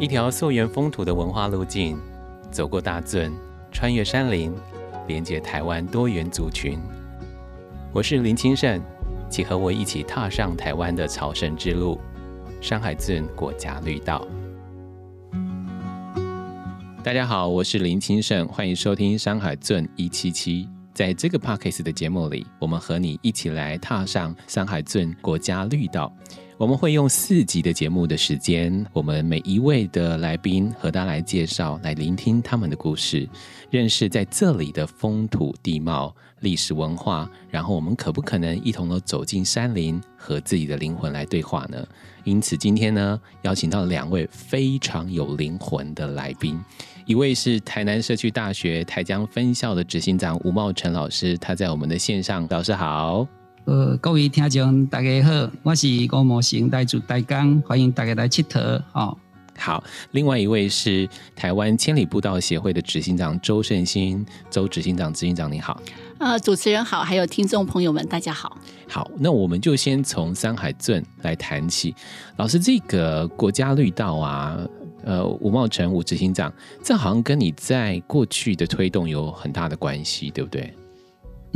一条溯源风土的文化路径，走过大圳，穿越山林，连接台湾多元族群。我是林清盛，请和我一起踏上台湾的朝圣之路——山海圳国家绿道。大家好，我是林清盛，欢迎收听山海圳一七七。在这个 Parkes 的节目里，我们和你一起来踏上山海镇国家绿道。我们会用四集的节目的时间，我们每一位的来宾和大家来介绍，来聆听他们的故事，认识在这里的风土地貌、历史文化。然后，我们可不可能一同的走进山林，和自己的灵魂来对话呢？因此，今天呢，邀请到两位非常有灵魂的来宾，一位是台南社区大学台江分校的执行长吴茂成老师，他在我们的线上，老师好。呃，各位听众大家好，我是郭茂成，来自台江，欢迎大家来佚佗。哦，好，另外一位是台湾千里步道协会的执行长周胜新，周执行长，执行长你好。呃，主持人好，还有听众朋友们，大家好。好，那我们就先从山海镇来谈起。老师，这个国家绿道啊，呃，吴茂成吴执行长，这好像跟你在过去的推动有很大的关系，对不对？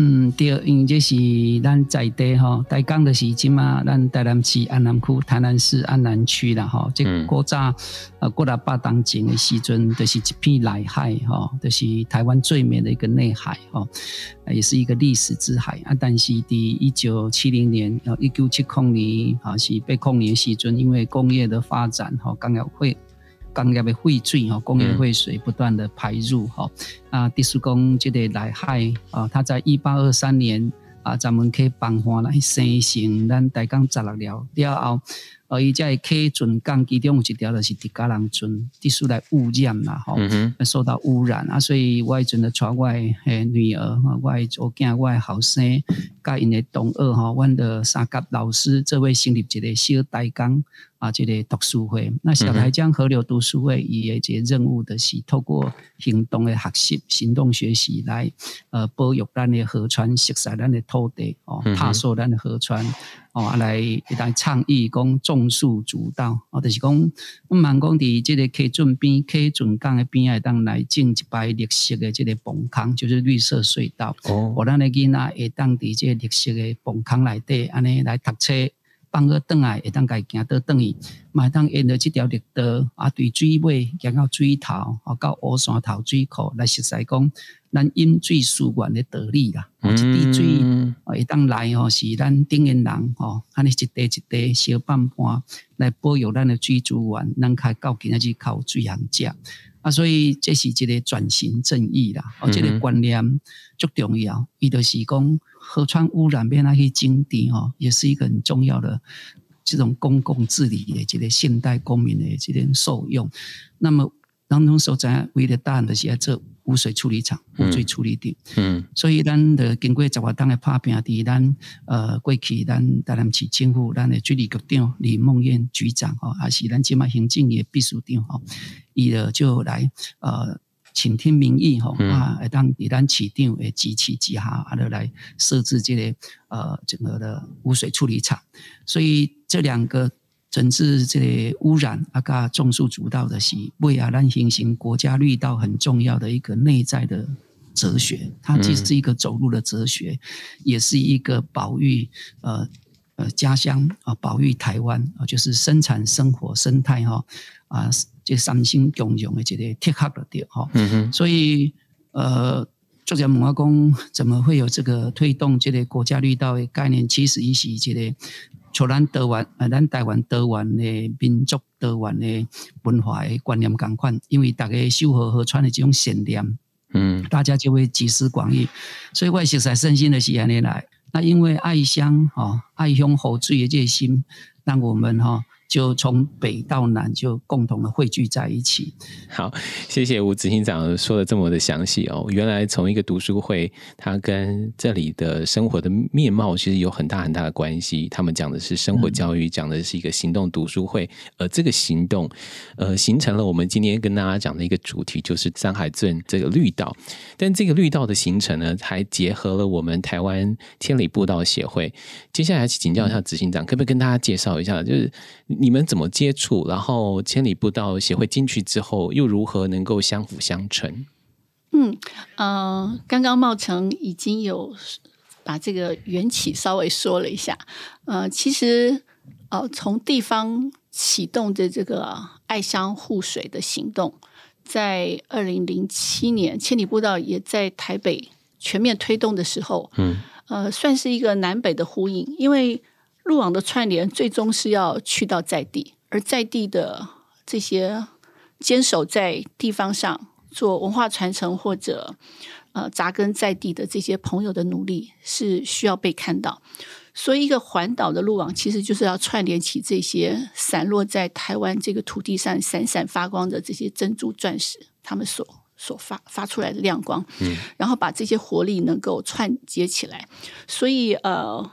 嗯，对，因为这是咱在地吼，台江的是即嘛，咱台南市安南区、台南市安南区啦吼。这古早呃，过了八当前的时阵，就是一片内海吼，就是台湾最美的一个内海吼，也是一个历史之海啊。但是，第一九七零年，呃，一九七零年啊，是被控年时阵，因为工业的发展吼，刚要会。工业的废水哈，工业废水不断的排入哈啊，第四公这个来害啊，它在一八二三年啊，咱们去放花来生成咱大江十六了了后。而伊在客船港其中有一条就是迪加人船，地数来污染啦，吼，受到污染啊，所以我阵的带我诶女儿，我我囝我后生，甲因诶同学吼，阮的三甲老师，这位成立一个小台江啊，一个读书会。那小台江河流读书会伊诶一个任务的是透过行动诶学习、行动学习来呃保育咱诶河川、熟悉咱诶土地哦，踏索咱诶河川。哦，来来倡议讲种树主导，哦，就是讲，我们讲伫这个溪圳边、溪圳港的边啊，当来种一排绿色的这个棚坑，就是绿色隧道。哦，我咱的囡仔会当伫这绿色的棚坑内底，安尼来读册。放个灯来，会当家行到等于，买当沿着这条绿道啊，对水尾行到水头，啊，到乌山头水库来实在讲，咱饮水思源的道理啦。一滴水会当来吼，是咱顶人人吼，安尼一滴一滴小半盘来保佑咱的水资源，咱开到今仔日靠水行食。啊，所以这是一个转型正义啦，哦，这个观念足重要。伊就是讲河川污染变那些经地哦，也是一个很重要的这种公共治理的这个现代公民的这点受用。那么当中所在为了大的是这。污水处理厂、污水处理点，嗯，所以咱的经过十外当的拍拼，伫咱呃过去咱台南市政府咱的水利局长李梦燕局长吼，还是咱即马行政的秘书长吼，伊了就来呃倾听民意吼啊，当伫咱市长的支持之下，啊，来设置这个呃整个的污水处理厂，所以这两个。整治这个污染，啊，加种树主导的是为啊，咱形成国家绿道很重要的一个内在的哲学。它既是一个走路的哲学，也是一个保育呃呃家乡啊，保育台湾啊，就是生产生活生态哈啊，这三星共用的这个贴合了对哈。嗯哼。所以呃，作者问我讲，怎么会有这个推动这个国家绿道的概念？其实也是一个。像咱台湾，啊，咱台湾台湾的民族、台湾的文化的观念共款，因为大家修河河川的这种善念，嗯，大家就会集思广益，所以我实在身心的是安尼来。那因为爱乡哈，爱乡好水的这心，让我们哈。就从北到南就共同的汇聚在一起。好，谢谢吴执行长说的这么的详细哦。原来从一个读书会，它跟这里的生活的面貌其实有很大很大的关系。他们讲的是生活教育，讲的是一个行动读书会，而这个行动，呃，形成了我们今天跟大家讲的一个主题，就是山海镇这个绿道。但这个绿道的形成呢，还结合了我们台湾千里步道协会。接下来请教一下执行长，可不可以跟大家介绍一下，就是？你们怎么接触？然后千里步道协会进去之后，又如何能够相辅相成？嗯呃，刚刚茂成已经有把这个缘起稍微说了一下。呃，其实呃，从地方启动的这个爱乡护水的行动，在二零零七年千里步道也在台北全面推动的时候，嗯，呃，算是一个南北的呼应，因为路网的串联最终是要去到在地，而在地的这些坚守在地方上。做文化传承或者呃扎根在地的这些朋友的努力是需要被看到，所以一个环岛的路网其实就是要串联起这些散落在台湾这个土地上闪闪发光的这些珍珠钻石，他们所所发发出来的亮光，嗯，然后把这些活力能够串接起来。所以呃，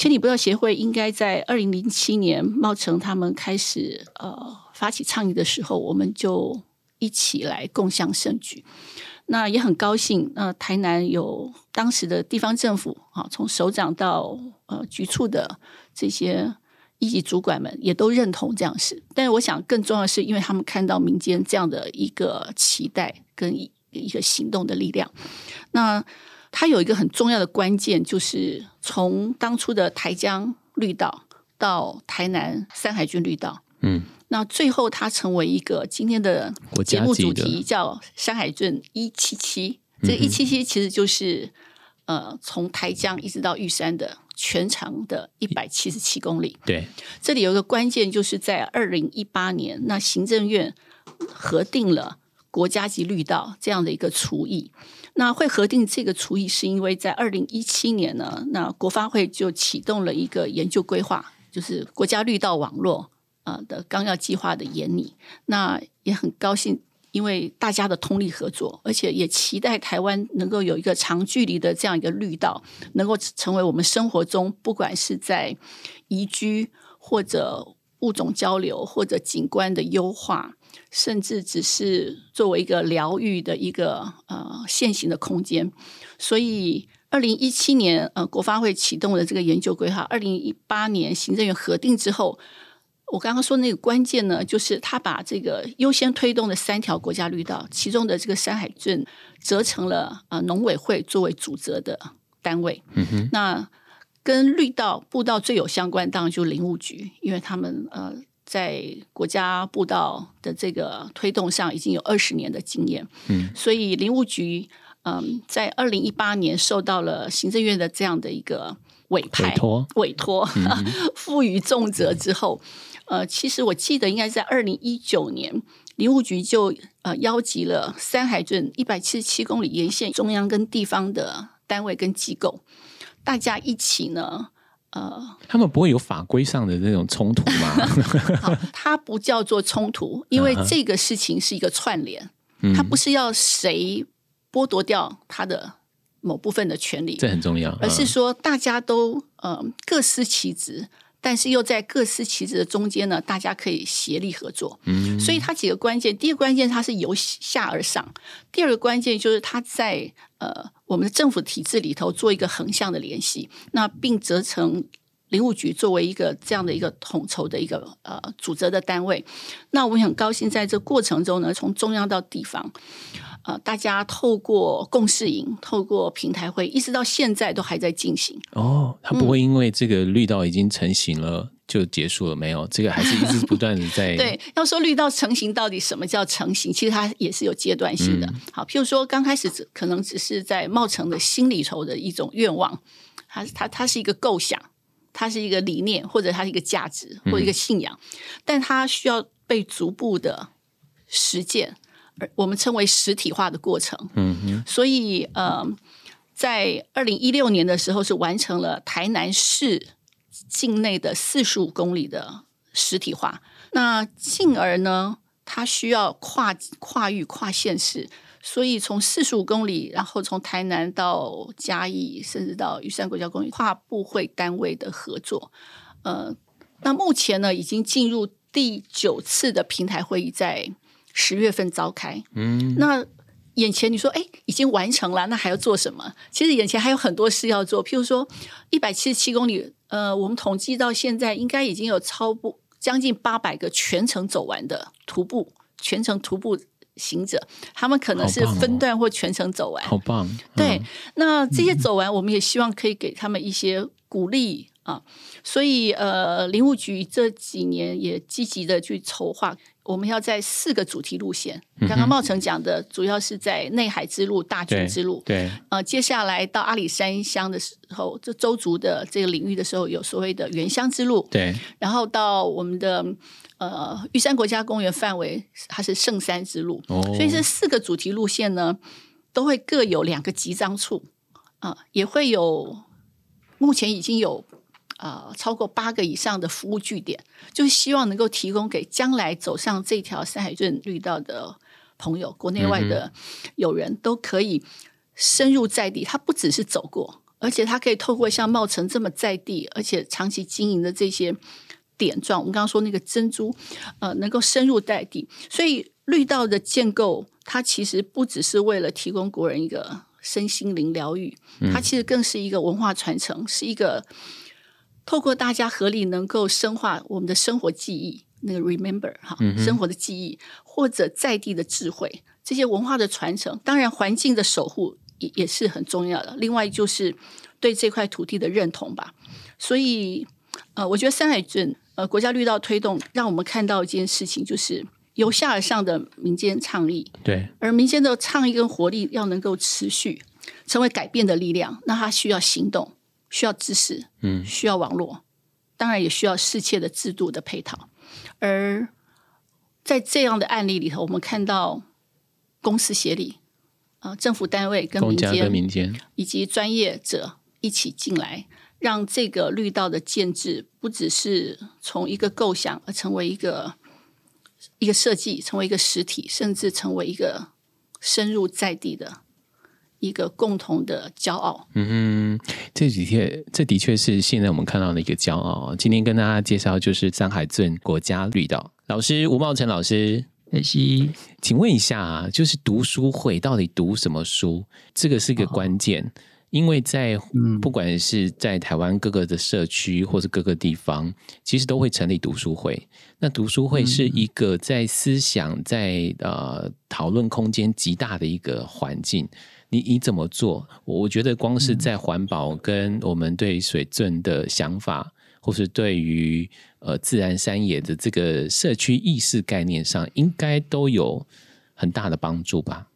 千里不道协会应该在二零零七年茂成他们开始呃发起倡议的时候，我们就。一起来共享盛举，那也很高兴。那台南有当时的地方政府啊，从首长到呃局处的这些一级主管们，也都认同这样事。但是我想更重要的是，因为他们看到民间这样的一个期待跟一一个行动的力量。那它有一个很重要的关键，就是从当初的台江绿道到台南山海军绿道，嗯。那最后，它成为一个今天的节目主题，叫“山海镇一七七”。这一七七其实就是呃，从台江一直到玉山的全长的一百七十七公里。对，这里有一个关键，就是在二零一八年，那行政院核定了国家级绿道这样的一个厨艺。那会核定这个厨艺，是因为在二零一七年呢，那国发会就启动了一个研究规划，就是国家绿道网络。呃的纲要计划的研拟，那也很高兴，因为大家的通力合作，而且也期待台湾能够有一个长距离的这样一个绿道，能够成为我们生活中不管是在宜居或者物种交流或者景观的优化，甚至只是作为一个疗愈的一个呃现行的空间。所以，二零一七年呃国发会启动了这个研究规划，二零一八年行政院核定之后。我刚刚说那个关键呢，就是他把这个优先推动的三条国家绿道，其中的这个山海镇折成了呃农委会作为主责的单位。嗯哼，那跟绿道步道最有相关，当然就是林务局，因为他们呃在国家步道的这个推动上已经有二十年的经验。嗯，所以林务局嗯在二零一八年受到了行政院的这样的一个委派委托委托 赋予重责之后。呃，其实我记得应该在二零一九年，林务局就呃邀集了三海镇一百七十七公里沿线中央跟地方的单位跟机构，大家一起呢，呃，他们不会有法规上的那种冲突吗？它不叫做冲突，因为这个事情是一个串联，它不是要谁剥夺掉他的某部分的权利，这很重要，而是说大家都呃各司其职。但是又在各司其职的中间呢，大家可以协力合作。嗯，所以它几个关键，第一个关键它是由下而上，第二个关键就是它在呃我们的政府体制里头做一个横向的联系，那并责成林务局作为一个这样的一个统筹的一个呃组织的单位。那我们很高兴在这过程中呢，从中央到地方。呃，大家透过共事营，透过平台会，一直到现在都还在进行。哦，它不会因为这个绿道已经成型了就结束了？没有，这个还是一直不断的在。对，要说绿道成型，到底什么叫成型？其实它也是有阶段性的。好，譬如说刚开始只可能只是在茂成的心里头的一种愿望，它它它是一个构想，它是一个理念，或者它是一个价值或一个信仰，但它需要被逐步的实践。我们称为实体化的过程，嗯哼，所以呃，在二零一六年的时候是完成了台南市境内的四十五公里的实体化。那进而呢，它需要跨跨域跨县市，所以从四十五公里，然后从台南到嘉义，甚至到玉山国家公园，跨部会单位的合作。呃，那目前呢，已经进入第九次的平台会议，在。十月份召开，嗯，那眼前你说，哎，已经完成了，那还要做什么？其实眼前还有很多事要做，譬如说一百七十七公里，呃，我们统计到现在应该已经有超不将近八百个全程走完的徒步全程徒步行者，他们可能是分段或全程走完，好棒。对，那这些走完，我们也希望可以给他们一些鼓励啊。所以呃，林务局这几年也积极的去筹划。我们要在四个主题路线，刚刚茂成讲的，主要是在内海之路、大军之路。对，呃，接下来到阿里山乡的时候，这周族的这个领域的时候，有所谓的原乡之路。对，然后到我们的呃玉山国家公园范围，它是圣山之路。哦，所以这四个主题路线呢，都会各有两个集章处啊，也会有目前已经有。呃，超过八个以上的服务据点，就是希望能够提供给将来走上这条山海镇绿道的朋友，国内外的友人都可以深入在地。他不只是走过，而且他可以透过像茂城这么在地，而且长期经营的这些点状，我们刚刚说那个珍珠，呃，能够深入在地。所以绿道的建构，它其实不只是为了提供国人一个身心灵疗愈，它其实更是一个文化传承，是一个。透过大家合力，能够深化我们的生活记忆，那个 remember 哈，生活的记忆，或者在地的智慧，这些文化的传承，当然环境的守护也也是很重要的。另外就是对这块土地的认同吧。所以，呃，我觉得山海镇呃国家绿道推动，让我们看到一件事情，就是由下而上的民间倡议，对，而民间的倡议跟活力要能够持续成为改变的力量，那它需要行动。需要知识，嗯，需要网络，当然也需要世界的制度的配套。而在这样的案例里头，我们看到公司协力，啊，政府单位跟民间、民间以及专业者一起进来，让这个绿道的建制不只是从一个构想，而成为一个一个设计，成为一个实体，甚至成为一个深入在地的。一个共同的骄傲。嗯哼，这几天这的确是现在我们看到的一个骄傲。今天跟大家介绍就是山海镇国家绿道老师吴茂成老师。谢谢。请问一下啊，就是读书会到底读什么书？这个是一个关键，因为在不管是在台湾各个的社区或是各个地方，其实都会成立读书会。那读书会是一个在思想在呃讨论空间极大的一个环境。你你怎么做？我觉得光是在环保跟我们对水镇的想法，或是对于呃自然山野的这个社区意识概念上，应该都有很大的帮助吧？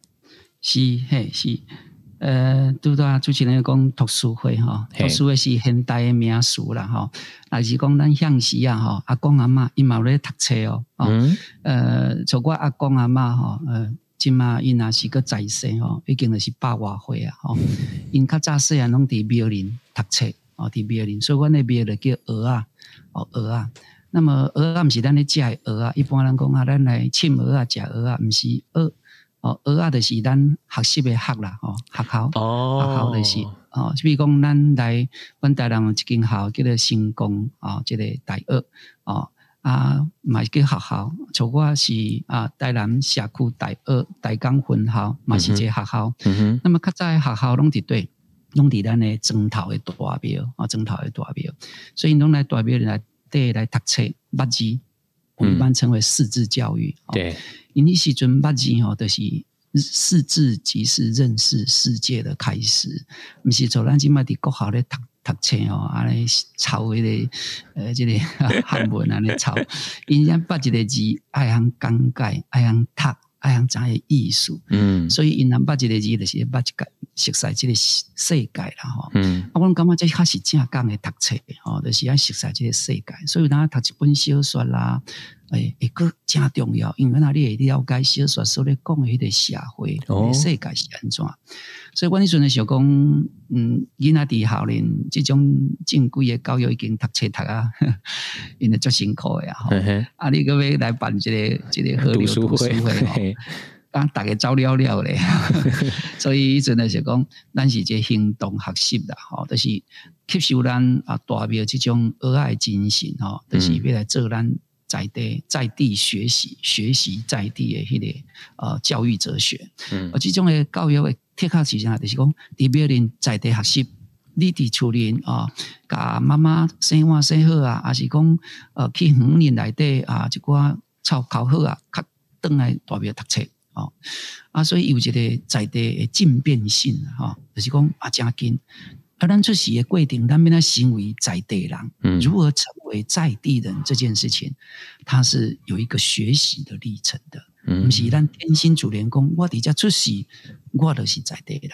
是嘿是，呃，拄到主持人讲读书会哈，读书会是现代的名词啦哈。还是讲咱向时啊哈，阿公阿妈伊嘛咧读册哦，嗯，呃，像我阿公阿妈哈，呃。即嘛，因若是个在生吼，已经是百外岁啊吼。因较早细啊，拢伫庙林读册哦，伫庙林，所以阮的庙就叫鹅啊，哦鹅啊。那么鹅啊，毋是咱咧食的鹅啊，一般人讲啊，咱来浸鹅啊，食鹅啊，毋是鹅哦，鹅啊，就是咱学习的学啦，吼学校哦，学校就是哦，比如讲咱来阮大人有一间校叫做新工哦，即个大鹅哦。啊，嘛是叫学校，像我是啊，台南社区大二大江分校，嘛是这学校。嗯哼。那么较早学校拢伫对，拢伫咱的砖头的大庙啊，砖头的大庙，所以拢来大庙来对来读册捌字，我们一般称为识字教育。对。因迄时阵捌字吼，就是识字即是认识世界的开始，毋是像咱即卖伫国校咧读。读册哦，安尼抄迄个呃，即个 汉文安尼抄，因为捌一个字爱通讲解，爱通读，爱通知影意思。嗯，所以因人捌一个字，就是捌一个熟悉即个世界啦，吼。嗯，啊，我感觉这较是正讲的读册，吼，就是爱熟悉即个世界。所以咱读一本小说啦。诶，一个真重要，因为那里会了解小说所咧讲迄个社会、世界是安怎。所以阮迄阵咧想讲，嗯，囡仔伫校咧，即种正规诶教育已经读册读啊，因为足辛苦诶啊。啊，你个要来办一个一个河流读书会，啊大家走了了咧。所以迄阵咧是讲，咱是个行动学习啦，吼，就是吸收咱啊大庙即种热爱精神，吼，就是要来做咱。在地在地学习，学习在地的迄个呃教育哲学，嗯，而这种的教育的贴卡是啥？就是讲，伫别人在地学习，你伫厝里啊，甲妈妈生活生好啊，还是讲呃去园林内底啊，一寡操考好啊，较倒来大庙读册哦。啊，所以有一个在地诶进变性哈，就是讲啊，真紧。而咱出席的规定，咱变他行为在地人，如何成为在地人这件事情，它是有一个学习的历程的。不是咱天心主人公，我伫遮出席，我就是在地人，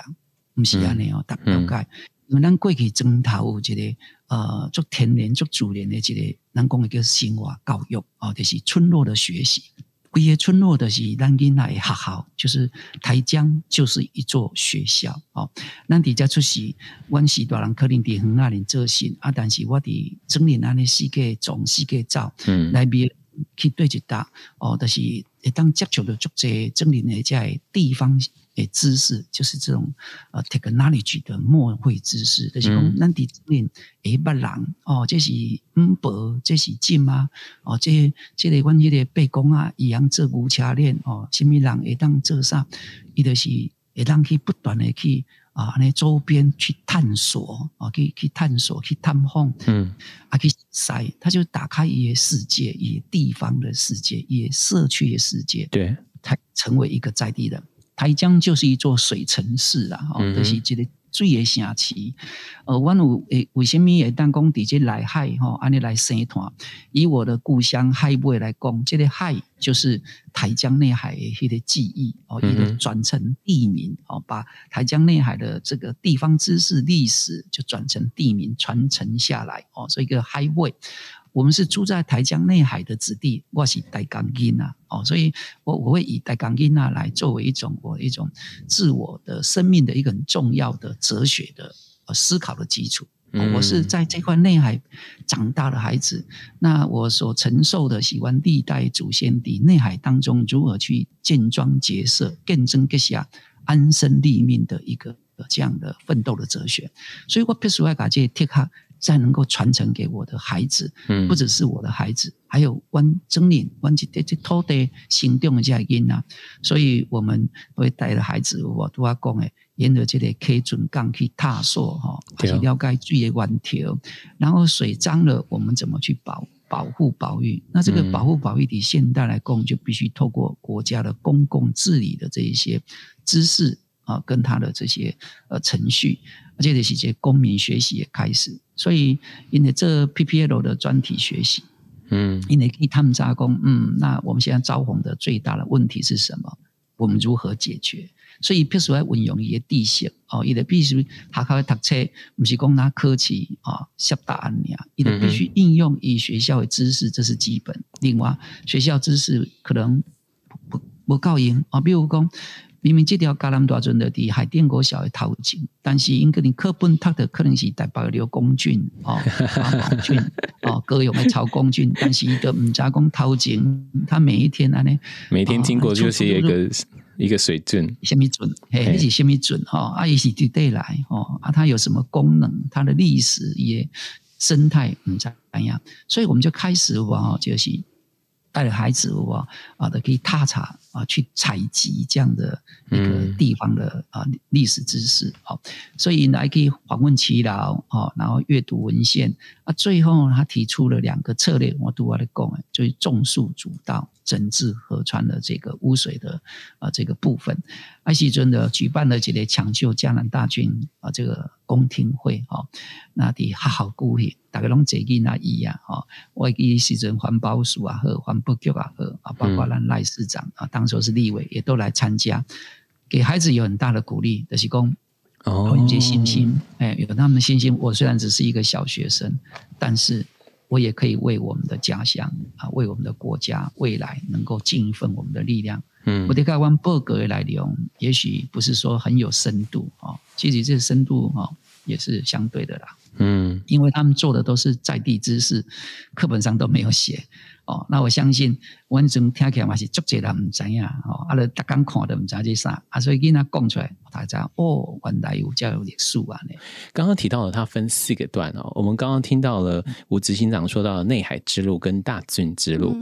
不是安尼哦，大了解。因为咱过去征讨一个呃，做天然、做主然的一个，咱讲一个生活教育哦，就是村落的学习。规个村落的是咱囡仔学校，就是台江就是一座学校哦。咱伫遮出世，阮是大人可能伫远啊人做事啊，但是我伫整理安尼四界总四界走，嗯，来边去对一搭哦，就是会当接触到足济整年的在地方。诶，知识就是这种呃，technology 的末会知识，就是讲咱伫面诶，捌人哦，这是五伯，这是金啊，哦，这这个阮迄个背公啊，一样做牛车链哦，什么人会当做啥？伊就是会当去不断的去啊，那周边去探索啊，去去探索，去探访，嗯，啊，去塞，他就打开一些世界，一地方的世界，一社区的世界，对，他成为一个在地人。台江就是一座水城市啦，吼，就是一个水的城市。呃，阮有诶，为什么会当讲伫这内海吼，安尼来生团？以我的故乡海尾来讲，这个海就是台江内海的迄个记忆哦，一个转成地名哦，把台江内海的这个地方知识、历史就转成地名传承下来哦，所以一个海尾。我们是住在台江内海的子弟，我是台港音呐，哦，所以我我会以台港音呐来作为一种我一种自我的生命的一个很重要的哲学的呃思考的基础。我是在这块内海长大的孩子，那我所承受的喜欢历代祖先的内海当中如何去建庄结社、更增更下安身立命的一个这样的奋斗的哲学，所以我必须要把这贴卡。再能够传承给我的孩子，嗯，不只是我的孩子，还有湾真理湾这这土地行动的这因啊，所以我们会带着孩子，我都要讲诶，沿着这个 K 准港去探索哈，去了解水的源条，然后水脏了，我们怎么去保保护保育？那这个保护保育的现代来讲，就必须透过国家的公共治理的这一些知识啊，跟他的这些呃程序，而且是些公民学习也开始。所以，因为这 PPL 的专题学习，嗯，因为以他们加工，嗯，那我们现在招红的最大的问题是什么？我们如何解决？所以，必须要运用一些地形哦，伊得必须学校读册，不是讲拿科技啊写答案呀，伊得必须应用以学校的知识，这是基本。另外，学校知识可能不不够用啊，比如讲。明明这条加南大圳的地海淀国小的头前，但是因个你课本读的可能是台北刘公俊哦，毛 俊哦，各用的曹公俊，但是伊个唔加工头前，他每一天安尼，每天经过就是一个一个水圳，什么圳？嘿，那是什么圳？哈，啊，伊是对对来哦，啊，它有什么功能？它的历史也生态唔怎样？所以我们就开始哇，就是。带着孩子哇啊的可以踏查啊去采集这样的一个地方的啊历史知识啊，所以来可以访问耆老啊，然后阅读文献啊，最后他提出了两个策略，我读我的讲就是种树主道。整治河川的这个污水的啊这个部分，艾希尊的举办了这个抢救江南大军啊这个公听会啊，那的好好鼓励，大家拢坐进那一样啊，我伊时阵环保署啊和环保局啊和啊，包括咱赖市长啊，当时是立委也都来参加，给孩子有很大的鼓励，就是讲哦，有些信心，哎，有他们的信心。我虽然只是一个小学生，但是。我也可以为我们的家乡啊，为我们的国家未来能够尽一份我们的力量。嗯，我对台湾报告来用，也许不是说很有深度啊，其实这深度啊也是相对的啦。嗯，因为他们做的都是在地知识，课本上都没有写。哦，那我相信，我种听起来嘛是足侪人唔知影哦，啊，咧逐工看都唔知这啥，啊，所以囡仔讲出来，大家哦，原来有教有历史啊呢。刚刚提到了，它分四个段哦，我们刚刚听到了吴执行长说到的内海之路跟大圳之路，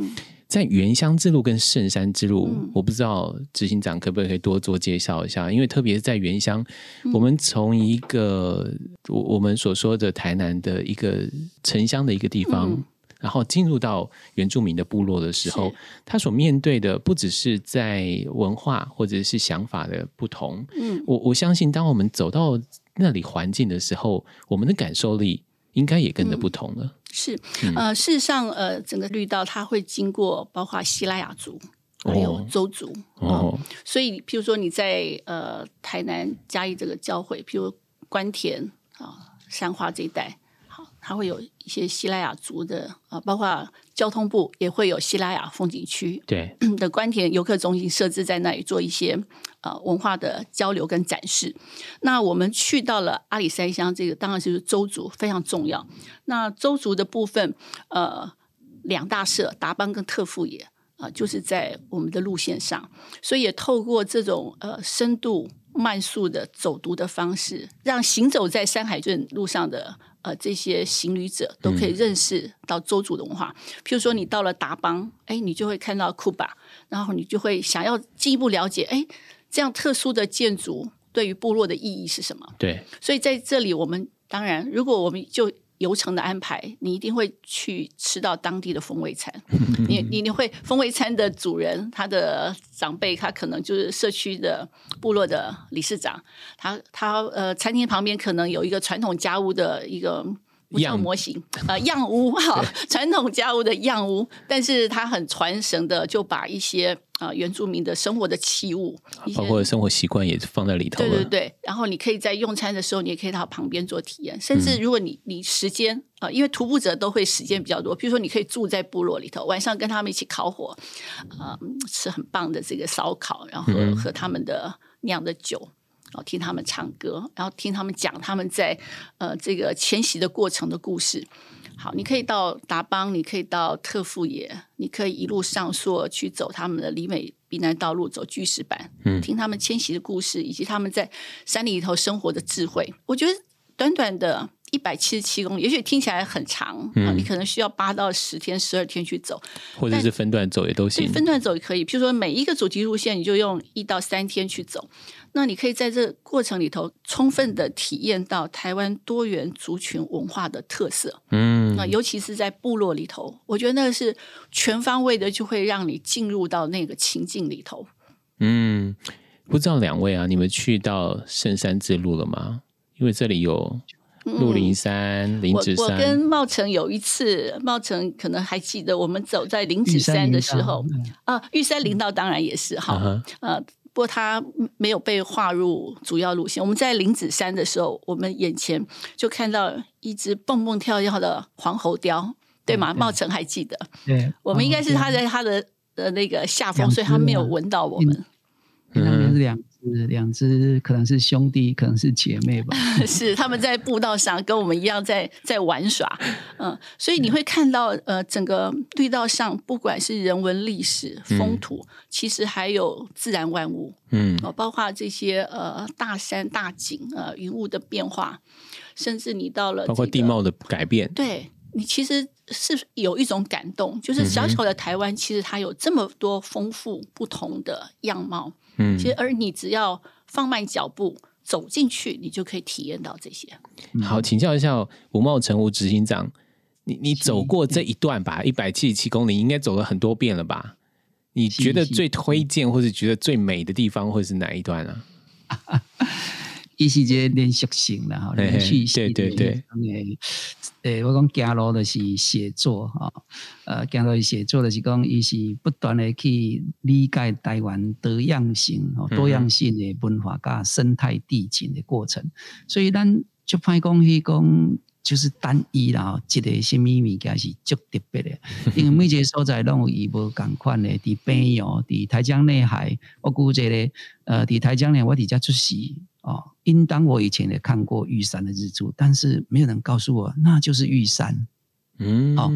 在原乡之路跟圣山之路，我不知道执行长可不可以多做介绍一下？因为特别是在原乡，我们从一个我我们所说的台南的一个城乡的一个地方，然后进入到原住民的部落的时候，他所面对的不只是在文化或者是想法的不同。嗯，我我相信，当我们走到那里环境的时候，我们的感受力应该也跟着不同了。是，呃，事实上，呃，整个绿道它会经过包括西拉雅族还有周族哦，所以，譬如说你在呃台南嘉义这个教会，譬如关田啊、山花这一带，好，它会有一些西拉雅族的啊，包括交通部也会有西拉雅风景区对 的关田游客中心设置在那里做一些。呃，文化的交流跟展示。那我们去到了阿里山乡，这个当然就是周族非常重要。那周族的部分，呃，两大社达邦跟特富野啊，就是在我们的路线上，所以也透过这种呃深度慢速的走读的方式，让行走在山海镇路上的呃这些行旅者都可以认识到周族的文化。譬如说，你到了达邦，哎，你就会看到库巴，然后你就会想要进一步了解，哎。这样特殊的建筑对于部落的意义是什么？对，所以在这里，我们当然，如果我们就游程的安排，你一定会去吃到当地的风味餐。你你你会风味餐的主人，他的长辈，他可能就是社区的部落的理事长，他他呃，餐厅旁边可能有一个传统家屋的一个。样模型，呃，样屋哈，传统家屋的样屋，但是他很传神的，就把一些啊原住民的生活的器物，包括生活习惯也放在里头。对对对，然后你可以在用餐的时候，你也可以到旁边做体验，甚至如果你你时间啊，因为徒步者都会时间比较多，比如说你可以住在部落里头，晚上跟他们一起烤火，啊，吃很棒的这个烧烤，然后喝他们的酿的酒。哦，听他们唱歌，然后听他们讲他们在呃这个迁徙的过程的故事。好，你可以到达邦，你可以到特富野，你可以一路上溯去走他们的里美避难道路，走巨石板，嗯，听他们迁徙的故事，以及他们在山里头生活的智慧。我觉得短短的一百七十七公里，也许听起来很长，嗯，你可能需要八到十天、十二天去走，或者是分段走也都行，分段走也可以。譬如说每一个主题路线，你就用一到三天去走。那你可以在这过程里头充分的体验到台湾多元族群文化的特色，嗯，那尤其是在部落里头，我觉得那个是全方位的，就会让你进入到那个情境里头。嗯，不知道两位啊，你们去到圣山之路了吗？因为这里有鹿林山、林子山。我跟茂成有一次，茂成可能还记得，我们走在林子山的时候，啊，玉山林道当然也是哈，呃。不过它没有被划入主要路线。我们在林子山的时候，我们眼前就看到一只蹦蹦跳跳的黄喉雕，对吗？茂成还记得？对，我们应该是他在他的呃那个下方，所以他没有闻到我们。嗯，是两只，两只可能是兄弟，可能是姐妹吧。是他们在步道上跟我们一样在在玩耍。嗯，所以你会看到呃，整个绿道上，不管是人文历史、风土，其实还有自然万物。嗯，哦，包括这些呃大山大景呃云雾的变化，甚至你到了包括地貌的改变。对你其实是有一种感动，就是小小的台湾，其实它有这么多丰富不同的样貌。嗯，其实而你只要放慢脚步走进去，你就可以体验到这些。好，请教一下吴茂成吴执行长，你你走过这一段吧，一百七十七公里，应该走了很多遍了吧？你觉得最推荐或者觉得最美的地方会是哪一段呢？伊是一个连续性啦哈，连续性对对对。诶，我讲行路的是写作哈，呃，行路写作的是讲，伊是不断的去理解台湾多样性、多样性的文化加生态地景的过程。所以咱就歹讲去讲，就是单一啦，一个什么物件是足特别的，因为每一个所在拢有伊无共款的。伫北洋，伫台江内海，我估计咧，呃，伫台江内我伫遮出世。哦，应当我以前也看过玉山的日出，但是没有人告诉我那就是玉山。嗯，哦，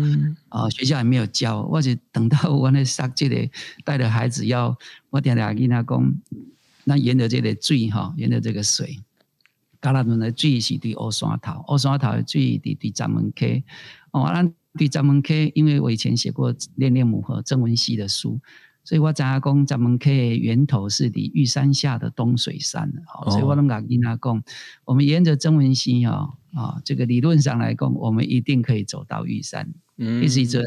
啊，学校也没有教，我就等到我那上这个带着孩子要，我点点跟他讲，那沿着这个水哈，沿着这个水，加拉顿的水是伫乌山头，乌山头的水伫伫闸门溪。哦，咱对闸门溪因为我以前写过《恋恋母和曾文熙的书，所以我知影讲闸门溪的源头是离玉山下的东水山哦，所以我拢甲囡仔讲，我们沿着曾文熙哦啊，这个理论上来讲，我们一定可以走到玉山。嗯，时阵，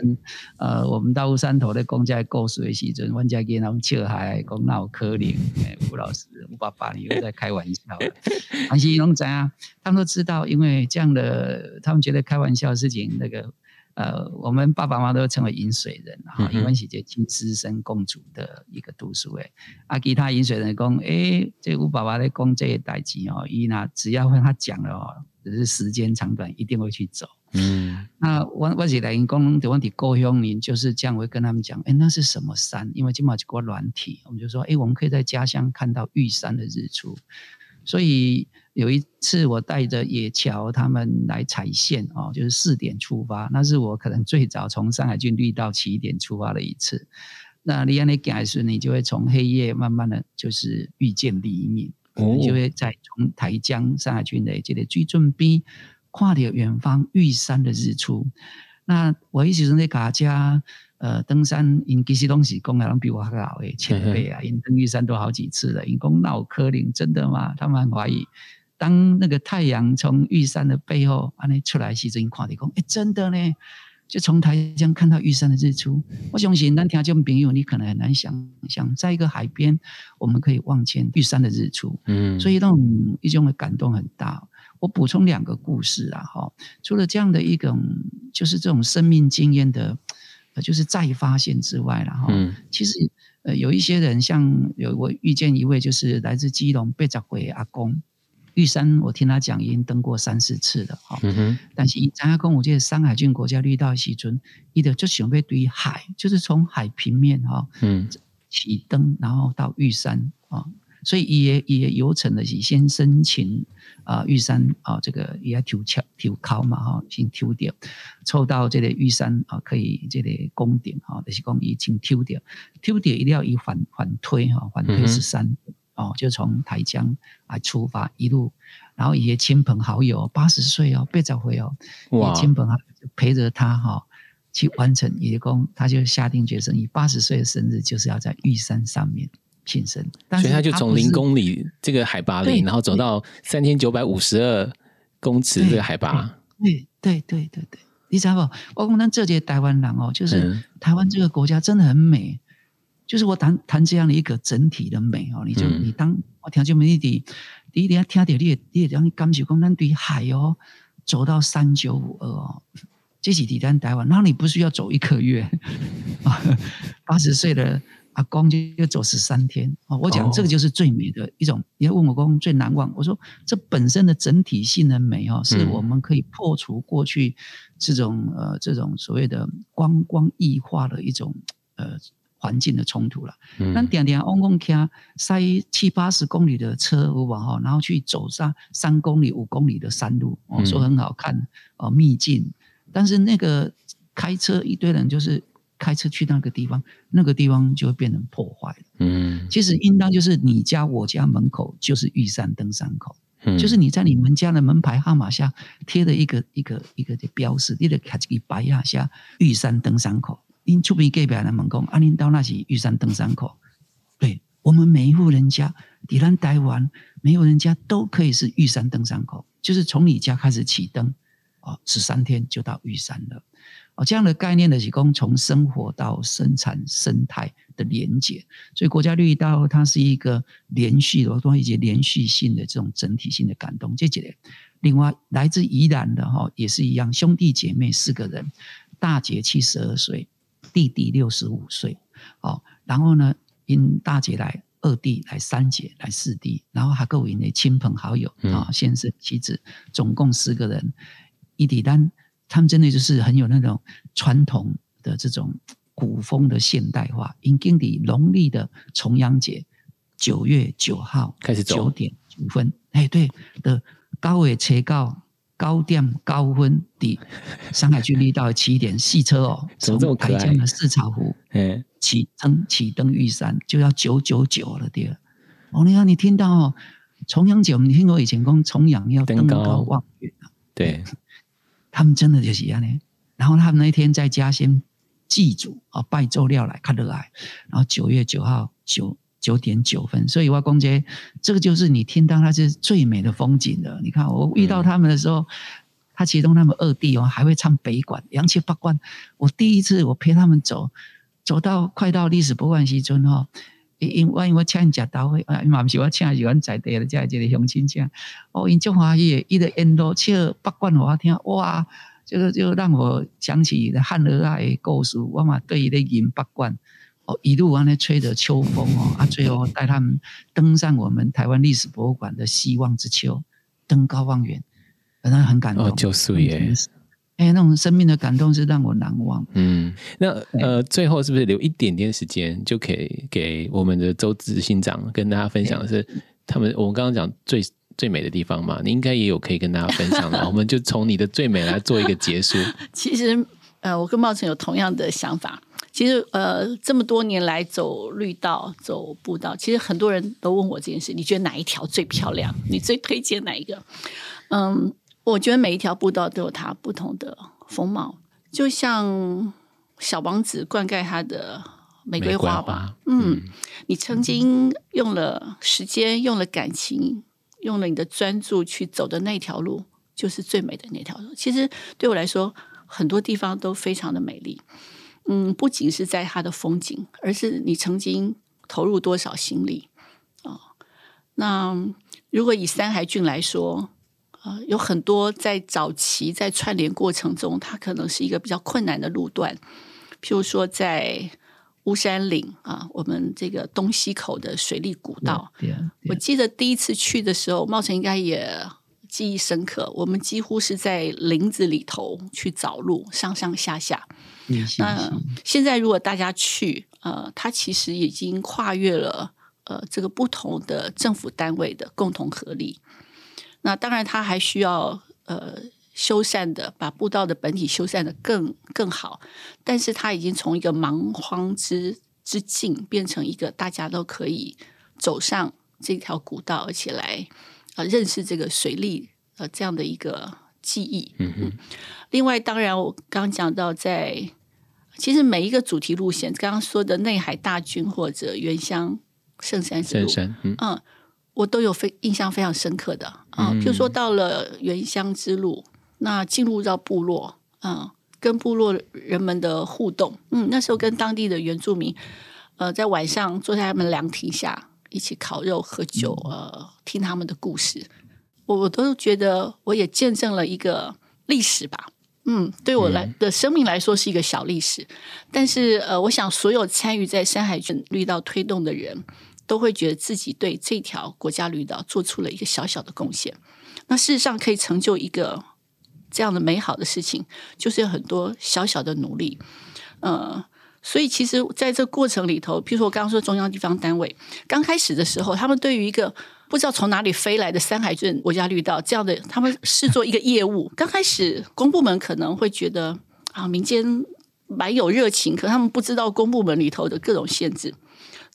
呃，我们到乌山头咧讲这故事的时阵，阮家囡仔笑嗨，讲那有可能，吴老师、吴爸爸，你又在开玩笑。安西龙仔啊，他们都知道，因为这样的，他们觉得开玩笑的事情，那个，呃，我们爸爸妈妈都称为饮水人啊，因为是这亲师生共主的一个读书诶。啊，其他饮水人讲，诶，这吴爸爸咧讲这些代志哦，伊那只要跟他讲了哦，只是时间长短，一定会去走。嗯，那我我是来因讲的问题，高雄林就是这样会跟他们讲，哎，那是什么山？因为今嘛就过软体，我们就说，哎，我们可以在家乡看到玉山的日出。所以有一次我带着野桥他们来踩线哦，就是四点出发，那是我可能最早从上海郡绿道起点出发的一次。那你安尼行时，你就会从黑夜慢慢的就是遇见黎明，你就会在从台江上海郡的这个最准边。看到远方玉山的日出，那我一直在大家呃登山，因其实东西讲的人比我还老诶，前辈啊，因登玉山都好几次了，因讲脑壳林真的吗？他们很怀疑。当那个太阳从玉山的背后安尼出来时，阵看到讲，哎，真的呢，就从台江看到玉山的日出。我相信咱听众朋友，你可能很难想象，在一个海边，我们可以望见玉山的日出，嗯，所以那种一种的感动很大。我补充两个故事啊，哈，除了这样的一种，就是这种生命经验的，呃，就是再发现之外了，哈，其实呃，有一些人，像有我遇见一位，就是来自基隆贝扎回阿公玉山，我听他讲已经登过三四次了，哈，但是张阿公，我记得山海郡国家绿道西村，伊的就准备对海，就是从海平面哈，嗯，起登，然后到玉山啊。所以也也游程的是先申请啊玉山啊这个也要抽签抽考嘛哈先抽掉，抽到这个玉山啊可以这个攻顶哈，就是讲伊先抽掉，抽掉一定要以反反推哈反推十三哦，就从台江啊出发一路，然后一些亲朋好友八十岁哦别早回哦，哇亲朋好友陪着他哈去完成，也讲他就下定决心以八十岁的生日就是要在玉山上面。现身，所以他就从零公里这个海拔里，然后走到三千九百五十二公尺这个海拔。对对对对对，你知道不？我讲咱这届台湾人哦，就是台湾这个国家真的很美。就是我谈谈这样的一个整体的美哦，你就你当我听就没你第第一点听到你也你也让你感受讲，咱对海哦走到三九五二哦，这几地单台湾，那你不需要走一个月，八十岁的。阿公就就走十三天哦！我讲这个就是最美的一种。你要问我公最难忘，我说这本身的整体性的美哦，是我们可以破除过去这种呃这种所谓的光光异化的一种呃环境的冲突了。那点点公公开塞七八十公里的车往哈，然后去走上三公里五公里的山路，哦说很好看哦秘境，但是那个开车一堆人就是。开车去那个地方，那个地方就会变成破坏了。嗯，其实应当就是你家我家门口就是玉山登山口，就是你在你们家的门牌号码下贴的一个一个一个的标识，你的卡几白压下玉山登山口。因出边隔壁的门讲，啊，您到那是玉山登山口。对我们每一户人家，你咱台湾每户人家都可以是玉山登山口，就是从你家开始起登，哦，十三天就到玉山了。哦，这样的概念的提供，从生活到生产生态的连接，所以国家绿道它是一个连续的，多一些连续性的这种整体性的感动。这几点，另外来自宜兰的哈也是一样，兄弟姐妹四个人，大姐七十二岁，弟弟六十五岁，哦，然后呢，因大姐来，二弟来，三姐来，四弟，然后还各位的亲朋好友啊，先生妻子，总共十个人，一底单。他们真的就是很有那种传统的这种古风的现代化。因经历农历的重阳节，九月九号开始九点九分，哎，对的，高尾车高高点高分的上海距离到起点，汽车哦，从台江的四草湖，哎，启登启登玉山就要九九九了，对。哦，你看你听到哦，重阳节我们听过以前讲重阳要登高望远对。他们真的就是这样呢，然后他们那天在家先祭祖啊，拜周料来看得来，然后九月九号九九点九分，所以我公姐，这个就是你听到它是最美的风景了。你看我遇到他们的时候，他其中他们二弟哦还会唱北管，洋气八关。我第一次我陪他们走，走到快到历史博物馆时阵哈。因万一我请人食豆花，啊，嘛毋是我请，是阮在地的，即个乡亲请。哦，因足欢喜，伊的沿路唱八卦互我听，哇，这个就让我想起汉儿啊的故事。我嘛对伊咧吟八卦，哦，一路安尼吹着秋风哦，啊，最后带他们登上我们台湾历史博物馆的希望之丘，登高望远，反正很感动。哦，就岁耶。哎，那种生命的感动是让我难忘。嗯，那呃，最后是不是留一点点时间，就可以给我们的周执行长跟大家分享的是他们？我们刚刚讲最最美的地方嘛，你应该也有可以跟大家分享的。我们就从你的最美来做一个结束。其实，呃，我跟茂成有同样的想法。其实，呃，这么多年来走绿道、走步道，其实很多人都问我这件事：你觉得哪一条最漂亮？你最推荐哪一个？嗯。我觉得每一条步道都有它不同的风貌，就像小王子灌溉他的玫瑰花吧。嗯，你曾经用了时间、用了感情、用了你的专注去走的那条路，就是最美的那条路。其实对我来说，很多地方都非常的美丽。嗯，不仅是在它的风景，而是你曾经投入多少心力啊。那如果以山海郡来说，呃，有很多在早期在串联过程中，它可能是一个比较困难的路段。譬如说，在巫山岭啊，我们这个东西口的水利古道，我记得第一次去的时候，茂成应该也记忆深刻。我们几乎是在林子里头去找路，上上下下。那现在如果大家去，呃，它其实已经跨越了呃这个不同的政府单位的共同合力。那当然，它还需要呃修缮的，把步道的本体修缮的更更好。但是它已经从一个蛮荒之之境，变成一个大家都可以走上这条古道，而且来呃认识这个水利呃这样的一个记忆。嗯嗯。另外，当然我刚刚讲到，在其实每一个主题路线，刚刚说的内海大军或者原乡圣山之路，嗯。我都有非印象非常深刻的啊，譬如说到了原乡之路，那进入到部落，嗯，跟部落人们的互动，嗯，那时候跟当地的原住民，呃，在晚上坐在他们凉亭下一起烤肉喝酒，呃，听他们的故事，我我都觉得我也见证了一个历史吧，嗯，对我来的生命来说是一个小历史，但是呃，我想所有参与在山海镇绿道推动的人。都会觉得自己对这条国家绿道做出了一个小小的贡献。那事实上，可以成就一个这样的美好的事情，就是有很多小小的努力。呃，所以其实在这过程里头，譬如说我刚刚说中央地方单位刚开始的时候，他们对于一个不知道从哪里飞来的山海镇国家绿道这样的，他们视作一个业务。刚开始公部门可能会觉得啊，民间蛮有热情，可他们不知道公部门里头的各种限制。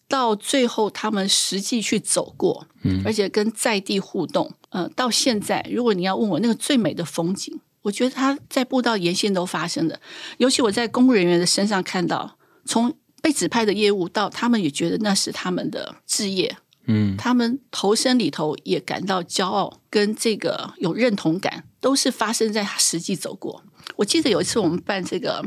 到最后，他们实际去走过，嗯，而且跟在地互动，呃，到现在，如果你要问我那个最美的风景，我觉得它在步道沿线都发生的。尤其我在公务人员的身上看到，从被指派的业务到他们也觉得那是他们的置业，嗯，他们投身里头也感到骄傲，跟这个有认同感，都是发生在他实际走过。我记得有一次我们办这个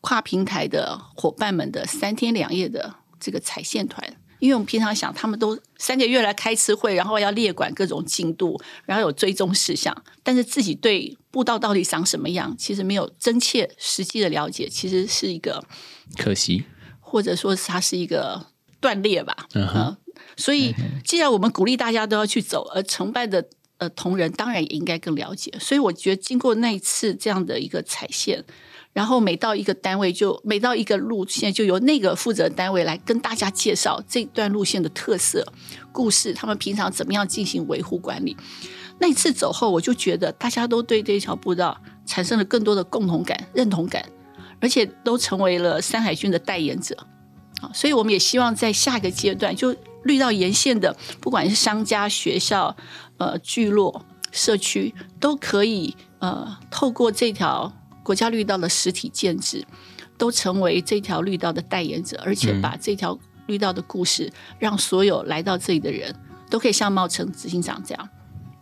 跨平台的伙伴们的三天两夜的。这个踩线团，因为我们平常想，他们都三个月来开次会，然后要列管各种进度，然后有追踪事项，但是自己对步道到底长什么样，其实没有真切实际的了解，其实是一个可惜，或者说它是一个断裂吧。嗯，所以既然我们鼓励大家都要去走，而承办的呃同仁当然也应该更了解，所以我觉得经过那一次这样的一个踩线。然后每到一个单位，就每到一个路线，就由那个负责单位来跟大家介绍这段路线的特色、故事，他们平常怎么样进行维护管理。那次走后，我就觉得大家都对这条步道产生了更多的共同感、认同感，而且都成为了山海军的代言者。啊，所以我们也希望在下一个阶段，就绿道沿线的，不管是商家、学校、呃聚落、社区，都可以呃透过这条。国家绿道的实体建制，都成为这条绿道的代言者，而且把这条绿道的故事，让所有来到这里的人都可以像茂成执行长这样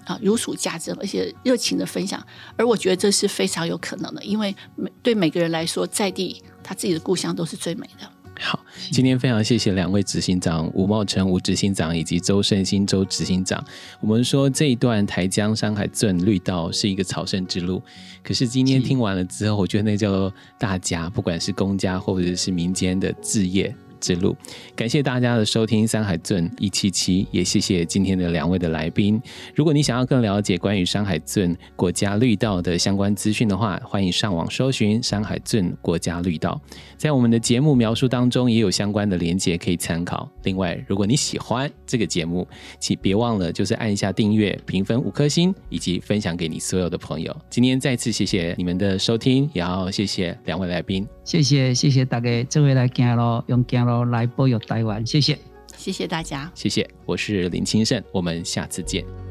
啊如数家珍，而且热情的分享。而我觉得这是非常有可能的，因为每对每个人来说，在地他自己的故乡都是最美的。好，今天非常谢谢两位执行长吴茂成吴执行长以及周胜兴周执行长。我们说这一段台江山海镇绿道是一个朝圣之路，可是今天听完了之后，我觉得那叫做大家，不管是公家或者是民间的置业。之路，感谢大家的收听《山海镇一七七》，也谢谢今天的两位的来宾。如果你想要更了解关于山海镇国家绿道的相关资讯的话，欢迎上网搜寻山海镇国家绿道，在我们的节目描述当中也有相关的连接可以参考。另外，如果你喜欢这个节目，请别忘了就是按一下订阅、评分五颗星，以及分享给你所有的朋友。今天再次谢谢你们的收听，也要谢谢两位来宾。谢谢谢谢大家，这位来行路用行路来播有台湾，谢谢谢谢大家，谢谢，我是林清盛，我们下次见。